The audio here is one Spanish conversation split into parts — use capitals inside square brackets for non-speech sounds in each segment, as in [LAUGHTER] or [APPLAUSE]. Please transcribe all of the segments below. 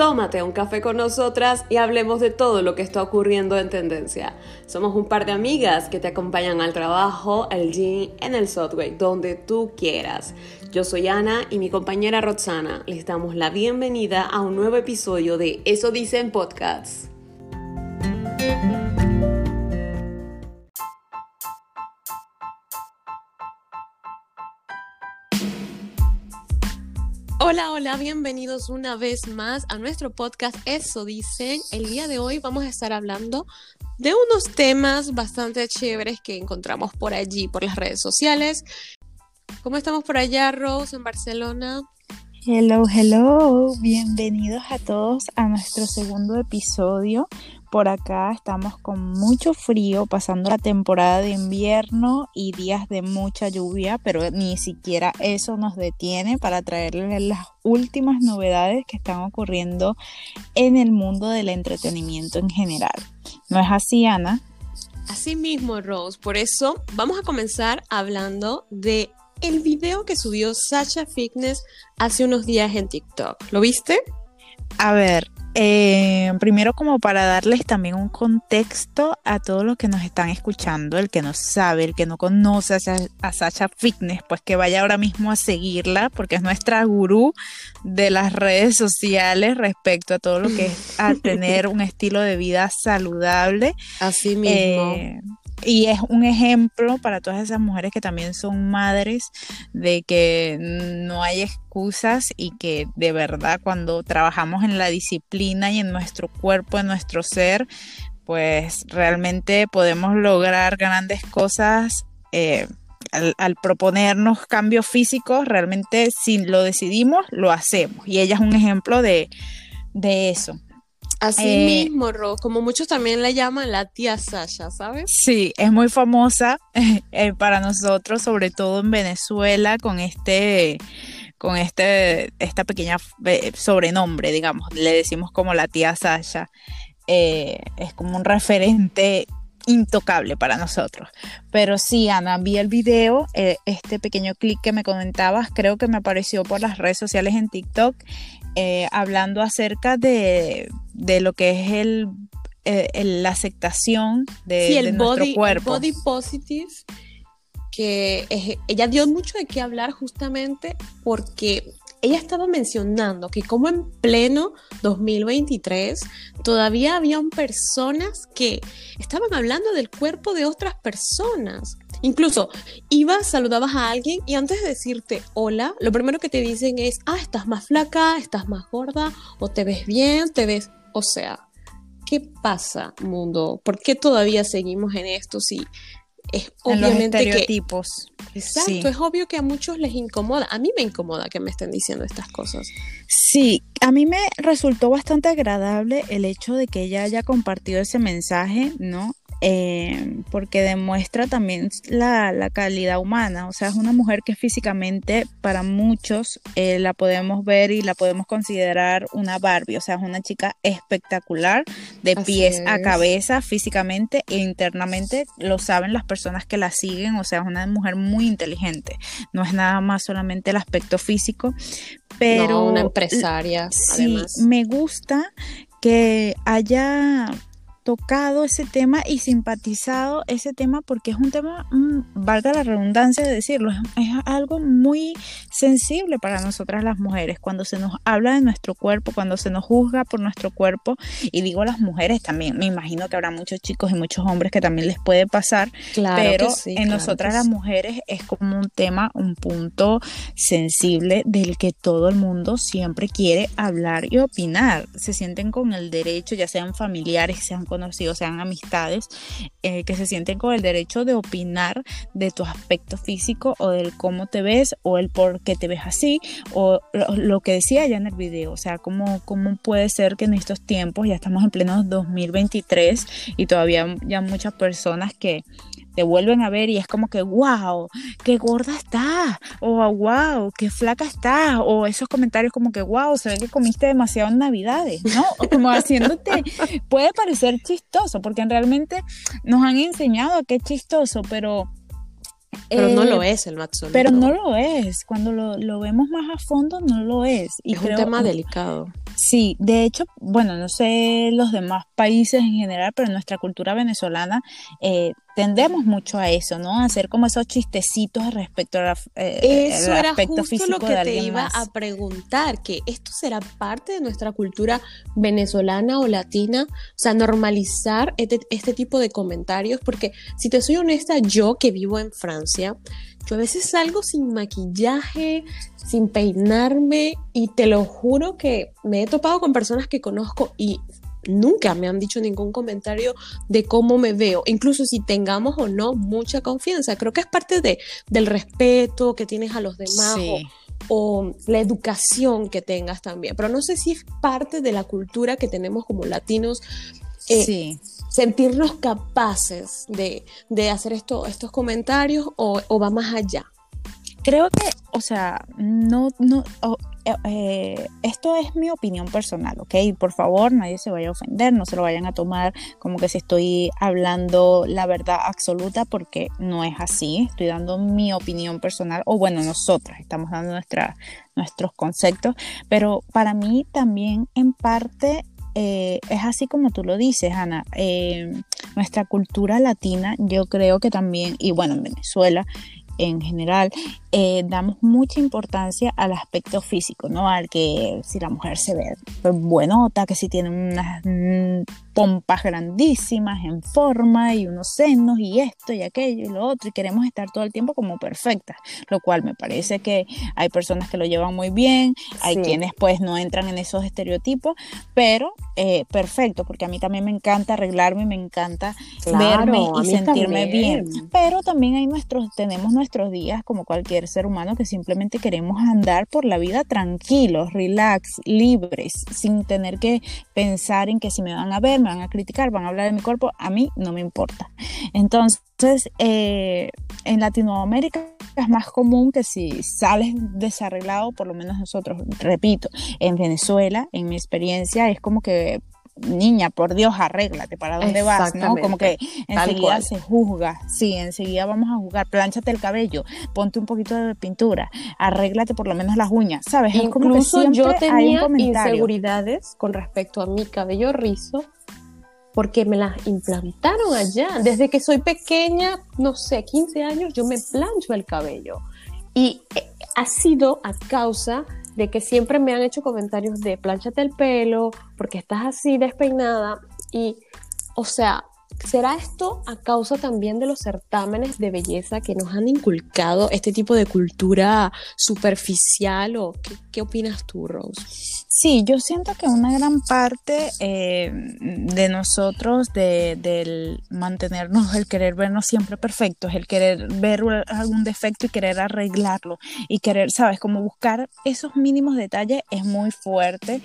tómate un café con nosotras y hablemos de todo lo que está ocurriendo en tendencia. Somos un par de amigas que te acompañan al trabajo, al gym, en el subway, donde tú quieras. Yo soy Ana y mi compañera Roxana. Les damos la bienvenida a un nuevo episodio de Eso Dicen Podcasts. Hola, hola, bienvenidos una vez más a nuestro podcast Eso Dicen. El día de hoy vamos a estar hablando de unos temas bastante chéveres que encontramos por allí, por las redes sociales. ¿Cómo estamos por allá, Rose, en Barcelona? Hello, hello, bienvenidos a todos a nuestro segundo episodio. Por acá estamos con mucho frío, pasando la temporada de invierno y días de mucha lluvia, pero ni siquiera eso nos detiene para traerles las últimas novedades que están ocurriendo en el mundo del entretenimiento en general. ¿No es así, Ana? Así mismo, Rose. Por eso vamos a comenzar hablando de el video que subió Sasha Fitness hace unos días en TikTok. ¿Lo viste? A ver, eh, primero como para darles también un contexto a todos los que nos están escuchando, el que no sabe, el que no conoce a, Sacha Fitness, pues que vaya ahora mismo a seguirla porque es nuestra gurú de las redes sociales respecto a todo lo que es a [LAUGHS] tener un estilo de vida saludable. Así mismo. Eh, y es un ejemplo para todas esas mujeres que también son madres de que no hay excusas y que de verdad cuando trabajamos en la disciplina y en nuestro cuerpo, en nuestro ser, pues realmente podemos lograr grandes cosas. Eh, al, proponernos cambios físicos, realmente si lo decidimos, lo hacemos. Y ella es un ejemplo de, de eso. Así eh, mismo, Ro, como muchos también la llaman la tía Sasha, ¿sabes? Sí, es muy famosa [LAUGHS] eh, para nosotros, sobre todo en Venezuela, con este con este, esta pequeña eh, sobrenombre, digamos, le decimos como la tía Sasha. es como un referente intocable para nosotros. Pero sí, Ana, vi el video, este pequeño clic que me comentabas, creo que me apareció por las redes sociales en TikTok eh, hablando acerca de, lo que es el, eh, la aceptación de, el nuestro cuerpo. body positive, que ella dio mucho de qué hablar justamente porque ella estaba mencionando que como en pleno 2023 todavía había personas que estaban hablando del cuerpo de otras personas. Incluso ibas, saludabas a alguien y antes de decirte hola, lo primero que te dicen es, ah, estás más flaca, estás más gorda, o te ves bien, te ves, o sea, ¿qué pasa, mundo? ¿Por qué todavía seguimos en esto si es obviamente los estereotipos. Exacto, es obvio que a muchos les incomoda. A mí me incomoda que me estén diciendo estas cosas. Sí, a mí me resultó bastante agradable el hecho de que ella haya compartido ese mensaje, ¿no? Eh, porque demuestra también la, calidad humana, o sea, es una mujer que físicamente para muchos eh, la podemos ver y la podemos considerar una Barbie, o sea, es una chica espectacular de pies a cabeza físicamente e internamente, lo saben las personas que la siguen, o sea, es una mujer muy inteligente, no es nada más solamente el aspecto físico, pero... una empresaria, sí, Me gusta que haya tocado ese tema y simpatizado ese tema porque es un tema, mm, valga la redundancia de decirlo, es, algo muy sensible para nosotras las mujeres, cuando se nos habla de nuestro cuerpo, cuando se nos juzga por nuestro cuerpo, y digo las mujeres también, me imagino que habrá muchos chicos y muchos hombres que también les puede pasar, pero en nosotras las mujeres es como un tema, un punto sensible del que todo el mundo siempre quiere hablar y opinar, se sienten con el derecho, ya sean familiares, sean conocidos, sean amistades, eh, que se sienten con el derecho de opinar de tu aspecto físico o del cómo te ves o el por qué te ves así o lo, que decía ya en el video, o sea, cómo, cómo puede ser que en estos tiempos, ya estamos en pleno 2023 y todavía ya muchas personas que te vuelven a ver y es como que, wow, qué gorda estás, o wow, qué flaca estás, o esos comentarios como que, wow, se ve que comiste demasiado en Navidades, ¿no? Como haciéndote, puede parecer chistoso, porque realmente nos han enseñado que es chistoso, pero Pero no lo Eh, es el absoluto. Pero no lo es. Cuando lo, lo vemos más a fondo, no lo es. Y es un tema delicado. Sí, de hecho, bueno, no sé los demás países en general, pero nuestra cultura venezolana eh, tendemos mucho a eso, ¿no? A hacer como esos chistecitos respecto al eh, Eso al era aspecto justo físico lo de que te iba más. a preguntar, que esto será parte de nuestra cultura venezolana o latina, o sea, normalizar este, este tipo de comentarios, porque si te soy honesta, yo que vivo en Francia, yo a veces salgo sin maquillaje, sin peinarme, y te lo juro que me he topado con personas que conozco y nunca me han dicho ningún comentario de cómo me veo, incluso si tengamos o no mucha confianza. Creo que es parte de, del respeto que tienes a los demás Sí. o, o la educación que tengas también. Pero no sé si es parte de la cultura que tenemos como latinos. eh, sí. sentirnos capaces de, de hacer esto, estos comentarios o, o va más allá. Creo que, o sea, no, no, eh, eh, esto es mi opinión personal, ¿ok? Por favor, nadie se vaya a ofender, no se lo vayan a tomar como que si estoy hablando la verdad absoluta, porque no es así. Estoy dando mi opinión personal, o bueno, nosotras estamos dando nuestra, nuestros conceptos, pero para mí también en parte eh, es así como tú lo dices, Ana. nuestra cultura latina, yo creo que también, y bueno, en Venezuela en general, eh, damos mucha importancia al aspecto físico, ¿no? Al que si la mujer se ve buenota, que si tiene unas mm, pompas grandísimas en forma y unos senos y esto y aquello y lo otro, y queremos estar todo el tiempo como perfectas, lo cual me parece que hay personas que lo llevan muy bien, hay Sí. quienes pues no entran en esos estereotipos, pero eh, perfecto, porque a mí también me encanta arreglarme, me encanta verme y sentirme también. bien. Pero también hay nuestros, tenemos nuestros días como cualquier ser humano que simplemente queremos andar por la vida tranquilos, relax, libres, sin tener que pensar en que si me van a ver, me van a criticar, van a hablar de mi cuerpo, a mí no me importa. Entonces, eh, en Latinoamérica es más común que si sales desarreglado, por lo menos nosotros, repito, en Venezuela, en mi experiencia, es como que niña, por Dios, arréglate, ¿para dónde vas? ¿no? Como que enseguida se juzga, sí, enseguida vamos a jugar, plánchate el cabello, ponte un poquito de pintura, arréglate por lo menos las uñas, ¿sabes? Es como que Incluso yo tenía inseguridades con respecto a mi cabello rizo porque me las implantaron allá. Desde que soy pequeña, no sé, 15 años, yo me plancho el cabello. Y eh, ha sido a causa de que siempre me han hecho comentarios de planchate el pelo, porque estás así despeinada. Y, o sea, ¿será esto a causa también de los certámenes de belleza que nos han inculcado este tipo de cultura superficial? ¿O qué, qué opinas tú, Rose? Sí, yo siento que una gran parte eh, de nosotros, de, del mantenernos, el querer vernos siempre perfectos, el querer ver algún defecto y querer arreglarlo y querer, sabes, como buscar esos mínimos detalles es muy fuerte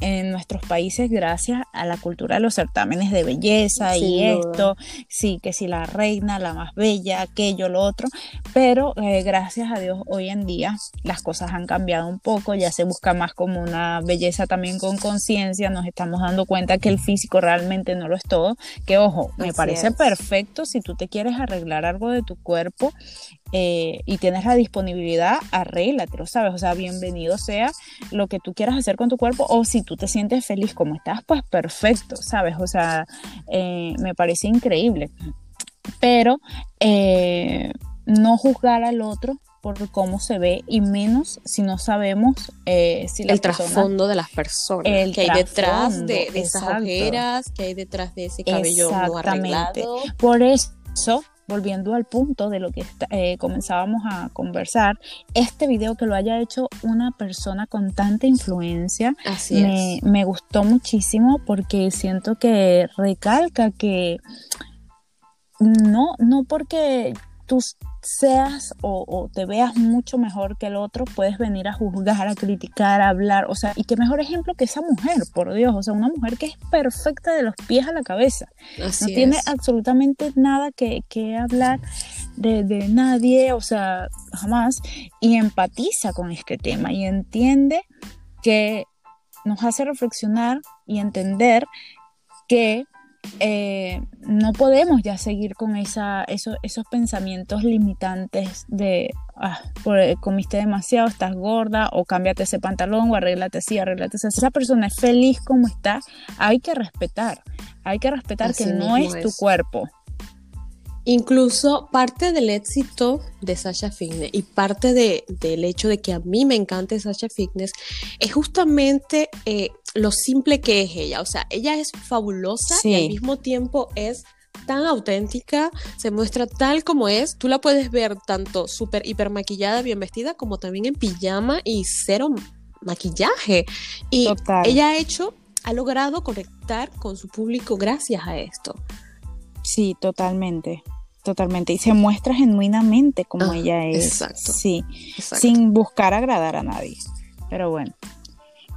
en nuestros países gracias a la cultura de los certámenes de belleza y duda. esto, sí, que si la reina, la más bella, aquello, lo otro, pero eh, gracias a Dios hoy en día las cosas han cambiado un poco, ya se busca más como una belleza también con conciencia, nos estamos dando cuenta que el físico realmente no lo es todo, que ojo, me Así parece es. perfecto si tú te quieres arreglar algo de tu cuerpo eh, y tienes la disponibilidad, arréglatelo, ¿sabes? O sea, bienvenido sea lo que tú quieras hacer con tu cuerpo o si tú te sientes feliz como estás, pues perfecto, ¿sabes? O sea, eh, me parece increíble. Pero eh, no juzgar al otro por cómo se ve y menos si no sabemos eh, si la el persona trasfondo de las personas El que hay detrás de, de esas ojeras, que hay detrás de ese cabello no arreglado. Por eso, volviendo al punto de lo que eh, comenzábamos a conversar, este video que lo haya hecho una persona con tanta influencia Así me, es. me gustó muchísimo porque siento que recalca que no, no porque tú seas o, o te veas mucho mejor que el otro, puedes venir a juzgar, a criticar, a hablar, o sea, y qué mejor ejemplo que esa mujer, por Dios, o sea, una mujer que es perfecta de los pies a la cabeza, Así no tiene absolutamente nada que, que hablar de, de nadie, o sea, jamás, y empatiza con este tema y entiende que nos hace reflexionar y entender que eh, no podemos ya seguir con esa, esos pensamientos limitantes de ah, eh, comiste demasiado, estás gorda, o cámbiate ese pantalón, o arréglate así, arréglate así. esa persona es feliz como está, hay que respetar, hay que respetar que no es, tu cuerpo. Incluso parte del éxito de Sasha Fitness y parte del hecho de que a mí me encante Sasha Fitness es justamente eh, lo simple que es ella. O sea, ella es fabulosa y al mismo tiempo es tan auténtica, se muestra tal como es. Tú la puedes ver tanto súper hiper maquillada, bien vestida, como también en pijama y cero maquillaje. Y ella ha hecho, ha logrado conectar con su público gracias a esto. Sí, totalmente. Totalmente. Y se muestra genuinamente como ah, ella es. Exacto. Sí. Sin buscar agradar a nadie. Pero bueno.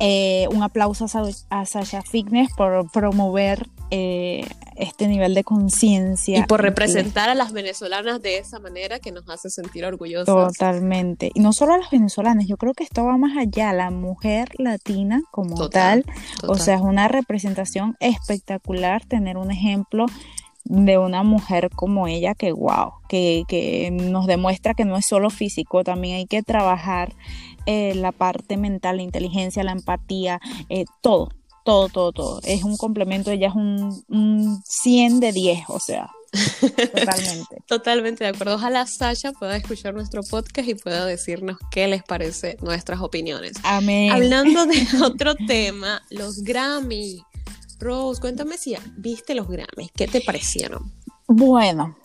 Eh, un aplauso a, Sasha Fitness por promover eh, este nivel de conciencia. Y por representar a las venezolanas de esa manera que nos hace sentir orgullosos. Totalmente. Y no solo a las venezolanas, yo creo que esto va más allá. La mujer latina como tal. O sea, es una representación espectacular tener un ejemplo de una mujer como ella que wow, que, que, nos demuestra que no es solo físico, también hay que trabajar eh, la parte mental, la inteligencia, la empatía, eh, todo, todo, todo, todo. Es un complemento, ella es un, un 100 de 10, o sea, Totalmente. [LAUGHS] Totalmente de acuerdo. Ojalá Sasha pueda escuchar nuestro podcast y pueda decirnos qué les parece nuestras opiniones. Amén. Hablando de [LAUGHS] otro tema, los Grammy. Rose, cuéntame si viste los Grammys, ¿qué te parecieron? Bueno,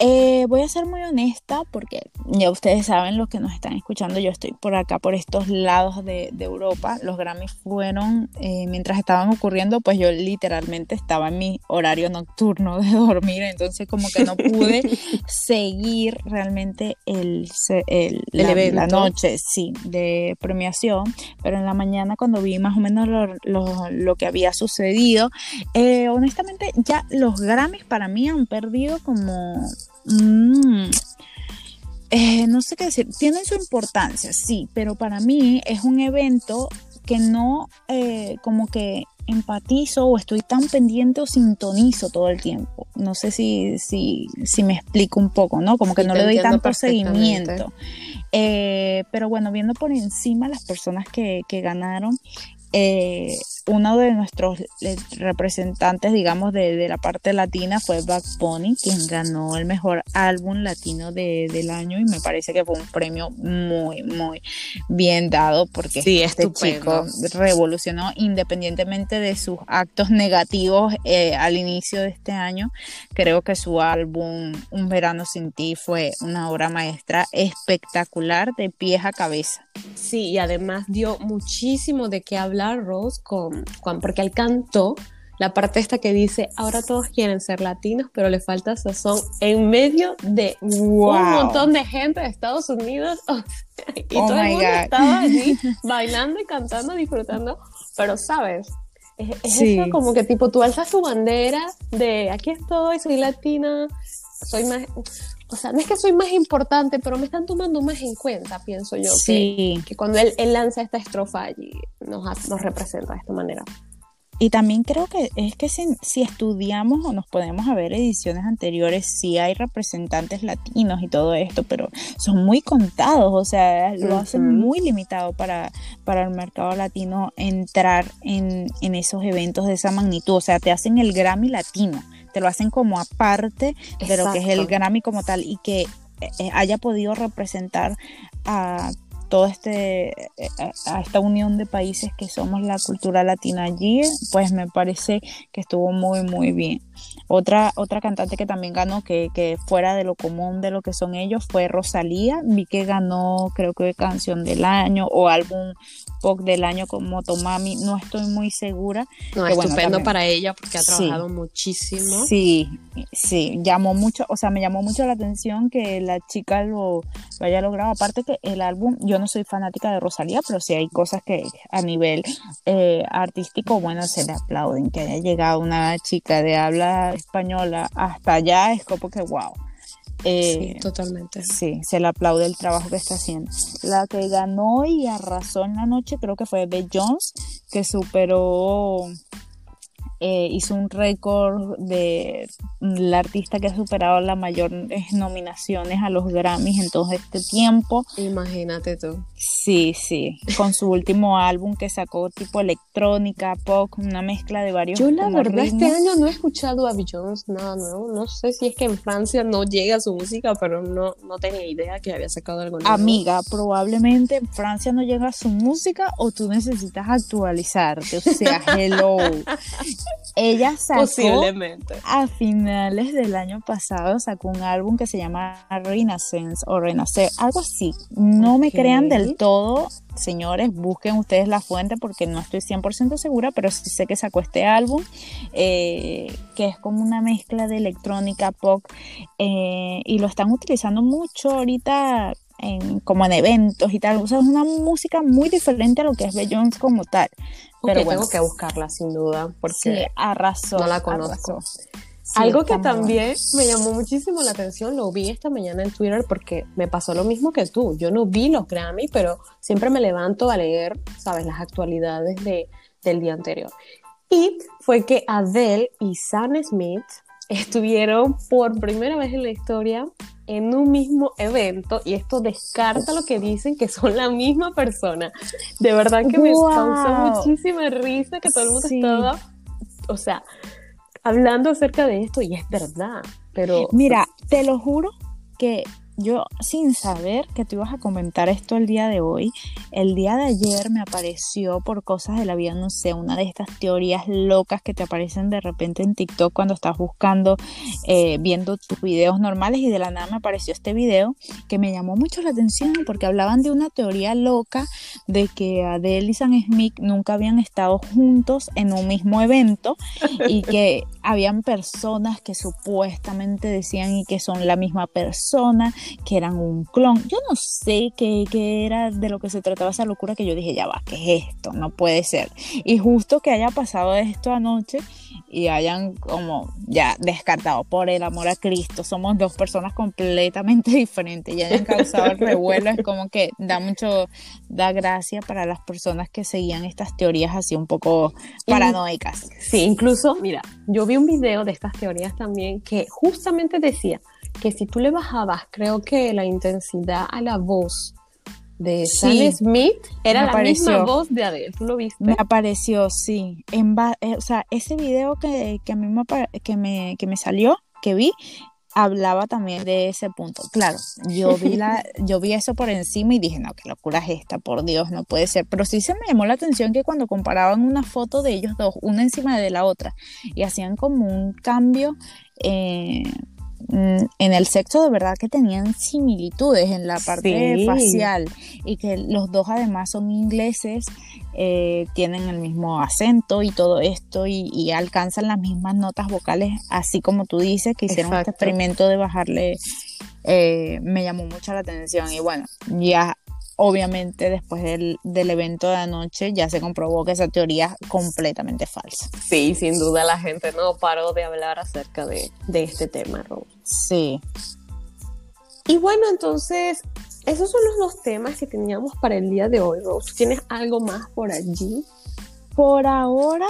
eh, voy a ser muy honesta porque ya ustedes saben los que nos están escuchando, yo estoy por acá, por estos lados de, Europa. Los Grammys fueron, eh, mientras estaban ocurriendo, pues yo literalmente estaba en mi horario nocturno de [LAUGHS] dormir, entonces como que no pude [LAUGHS] seguir realmente el, el, la, la, noche, sí, de premiación, pero en la mañana cuando vi más o menos lo, que había sucedido, eh, honestamente ya los Grammys para mí han perdido como Mm. Eh, no sé qué decir, tienen su importancia, sí, pero para mí es un evento que no eh, como que empatizo o estoy tan pendiente o sintonizo todo el tiempo. No sé si, si, si me explico un poco, ¿no? Como que no le doy tanto seguimiento. Eh, pero bueno, viendo por encima las personas que, que ganaron, eh, uno de nuestros representantes, digamos, de, la parte latina fue Bad Bunny, quien ganó el mejor álbum latino del año y me parece que fue un premio muy, muy bien dado porque este chico revolucionó independientemente de sus actos negativos eh, al inicio de este año. Creo que su álbum Un verano sin ti fue una obra maestra espectacular de pies a cabeza. Sí, y además dio muchísimo de qué hablar Rose con, Juan, porque él cantó la parte esta que dice, ahora todos quieren ser latinos, pero le falta sazón en medio de un montón de gente de Estados Unidos. y oh todo el mundo estaba allí [LAUGHS] bailando y cantando, disfrutando, pero sabes, es, eso como que tipo tú alzas tu bandera de aquí estoy, soy latina, soy más, o sea, no es que soy más importante, pero me están tomando más en cuenta, pienso yo, que, cuando él, lanza esta estrofa allí nos, nos representa de esta manera. Y también creo que es que si, estudiamos o nos podemos a ver ediciones anteriores, sí hay representantes latinos y todo esto, pero son muy contados, o sea, lo hacen muy limitado para, para el mercado latino entrar en, en esos eventos de esa magnitud, o sea, te hacen el Grammy latino te lo hacen como aparte de lo que es el Grammy como tal y que eh, haya podido representar a todo este a esta unión de países que somos la cultura latina allí, pues me parece que estuvo muy muy bien. Otra, otra cantante que también ganó, que, que fuera de lo común de lo que son ellos, fue Rosalía. Vi que ganó, creo que canción del año o álbum pop del año con Motomami. No estoy muy segura. No, estupendo para ella porque ha trabajado muchísimo. Sí, sí, llamó mucho, o sea, me llamó mucho la atención que la chica lo, lo haya logrado. Aparte que el álbum, yo no soy fanática de Rosalía, pero sí hay cosas que a nivel eh, artístico, bueno, se le aplauden. Que haya llegado una chica de habla española hasta allá es como que wow. Eh, sí, totalmente. Sí, se le aplaude el trabajo que está haciendo. La que ganó y arrasó en la noche creo que fue Beth Jones, que superó eh, hizo un récord de la artista que ha superado las mayores nominaciones a los Grammys en todo este tiempo. Imagínate tú. Sí, sí, con su último álbum que sacó tipo electrónica, pop, una mezcla de varios. Yo la verdad este año no he escuchado a Jones nada nuevo. No sé si es que en Francia no llega su música, pero no, no tenía idea que había sacado algo nuevo. Amiga, probablemente en Francia no llega su música o tú necesitas actualizarte. O sea, [LAUGHS] hello. Ella sacó Posiblemente. a finales del año pasado sacó un álbum que se llama Renaissance o Renacer, algo así. No me crean del todo, señores, busquen ustedes la fuente porque no estoy 100% segura, pero sí sé que sacó este álbum eh, que es como una mezcla de electrónica, pop eh, y lo están utilizando mucho ahorita en, como en eventos y tal. O sea, es una música muy diferente a lo que es Beyoncé como tal. Pero bueno, tengo que buscarla sin duda porque arrasó, no la conozco. Algo que también me llamó muchísimo la atención, lo vi esta mañana en Twitter porque me pasó lo mismo que tú. Yo no vi los Grammy, pero siempre me levanto a leer, sabes, las actualidades de, del día anterior. Y fue que Adele y Sam Smith estuvieron por primera vez en la historia en un mismo evento y esto descarta lo que dicen que son la misma persona. De verdad que me causó muchísima risa que todo el mundo estaba, o sea, hablando acerca de esto y es verdad, pero... Mira, te lo juro que yo sin saber que tú ibas a comentar esto el día de hoy, el día de ayer me apareció por cosas de la vida, no sé, una de estas teorías locas que te aparecen de repente en TikTok cuando estás buscando, eh, viendo tus videos normales y de la nada me apareció este video que me llamó mucho la atención porque hablaban de una teoría loca de que Adele y Sam Smith nunca habían estado juntos en un mismo evento y [LAUGHS] que habían personas que supuestamente decían y que son la misma persona que eran un clon. Yo no sé qué, era de lo que se trataba esa locura que yo dije, ya va, ¿qué es esto? No puede ser. Y justo que haya pasado esto anoche y hayan como ya descartado por el amor a Cristo, somos dos personas completamente [LAUGHS] diferentes y hayan causado el revuelo, es como que da mucho, da gracia para las personas que seguían estas teorías así un poco paranoicas. Sí, incluso, mira, yo vi un video de estas teorías también que justamente decía, que si tú le bajabas, creo que la intensidad a la voz de Sam Smith era la misma voz de Adele. ¿Tú lo viste? Me apareció, sí. En eh, o sea, ese video que, a mí me, que, me, que me salió, que vi, hablaba también de ese punto. Claro, yo vi la, [LAUGHS] yo vi eso por encima y dije, no, qué locura es esta, por Dios, no puede ser. Pero sí se me llamó la atención que cuando comparaban una foto de ellos dos, una encima de la otra, y hacían como un cambio eh, en el sexo de verdad que tenían similitudes en la parte facial y que los dos además son ingleses, eh, tienen el mismo acento y todo esto y, alcanzan las mismas notas vocales, así como tú dices, que hicieron este experimento de bajarle, eh, me llamó mucho la atención y bueno, ya obviamente después del, evento de anoche ya se comprobó que esa teoría es completamente falsa. Sí, sin duda la gente no paró de hablar acerca de, este tema, Rose. Sí. Y bueno, entonces, esos son los dos temas que teníamos para el día de hoy, Rose. ¿Tienes algo más por allí? Por ahora,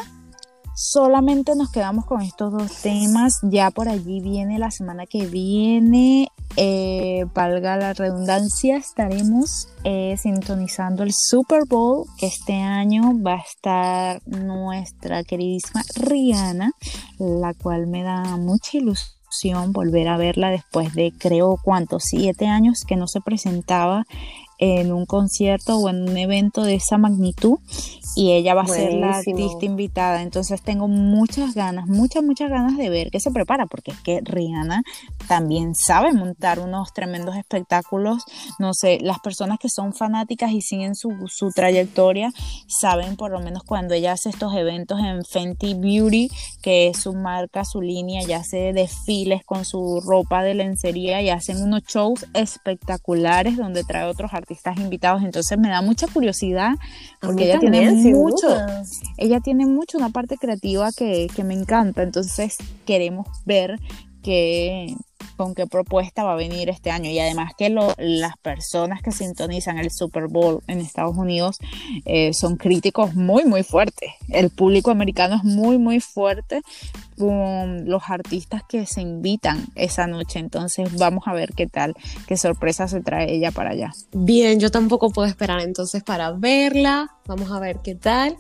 solamente nos quedamos con estos dos temas. Ya por allí viene la semana que viene eh, valga la redundancia, estaremos eh, sintonizando el Super Bowl, que este año va a estar nuestra queridísima Rihanna, la cual me da mucha ilusión volver a verla después de creo cuántos, siete años que no se presentaba en un concierto o en un evento de esa magnitud y ella va a ser la artista invitada. Entonces tengo muchas ganas, muchas, muchas ganas de ver qué se prepara, porque es que Rihanna también sabe montar unos tremendos espectáculos. No sé, las personas que son fanáticas y siguen su, su trayectoria saben por lo menos cuando ella hace estos eventos en Fenty Beauty, que es su marca, su línea, ya hace desfiles con su ropa de lencería y hacen unos shows espectaculares donde trae otros artistas invitados. Entonces me da mucha curiosidad porque ella tiene mucho, ella tiene mucho una parte creativa que, me encanta, entonces queremos ver qué, con qué propuesta va a venir este año. Y además que lo, las personas que sintonizan el Super Bowl en Estados Unidos eh, son críticos muy, muy fuertes. El público americano es muy, muy fuerte con los artistas que se invitan esa noche. Entonces vamos a ver qué tal, qué sorpresa se trae ella para allá. Bien, yo tampoco puedo esperar entonces para verla. Vamos a ver qué tal.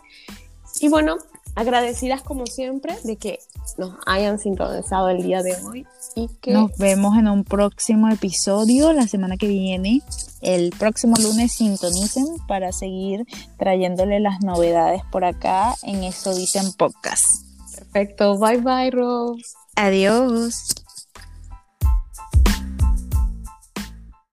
Y bueno, agradecidas como siempre de que nos hayan sintonizado el día de hoy y que nos vemos en un próximo episodio la semana que viene. El próximo lunes sintonicen para seguir trayéndole las novedades por acá en Eso Dicen Podcast. Perfecto, bye bye Rose. Adiós.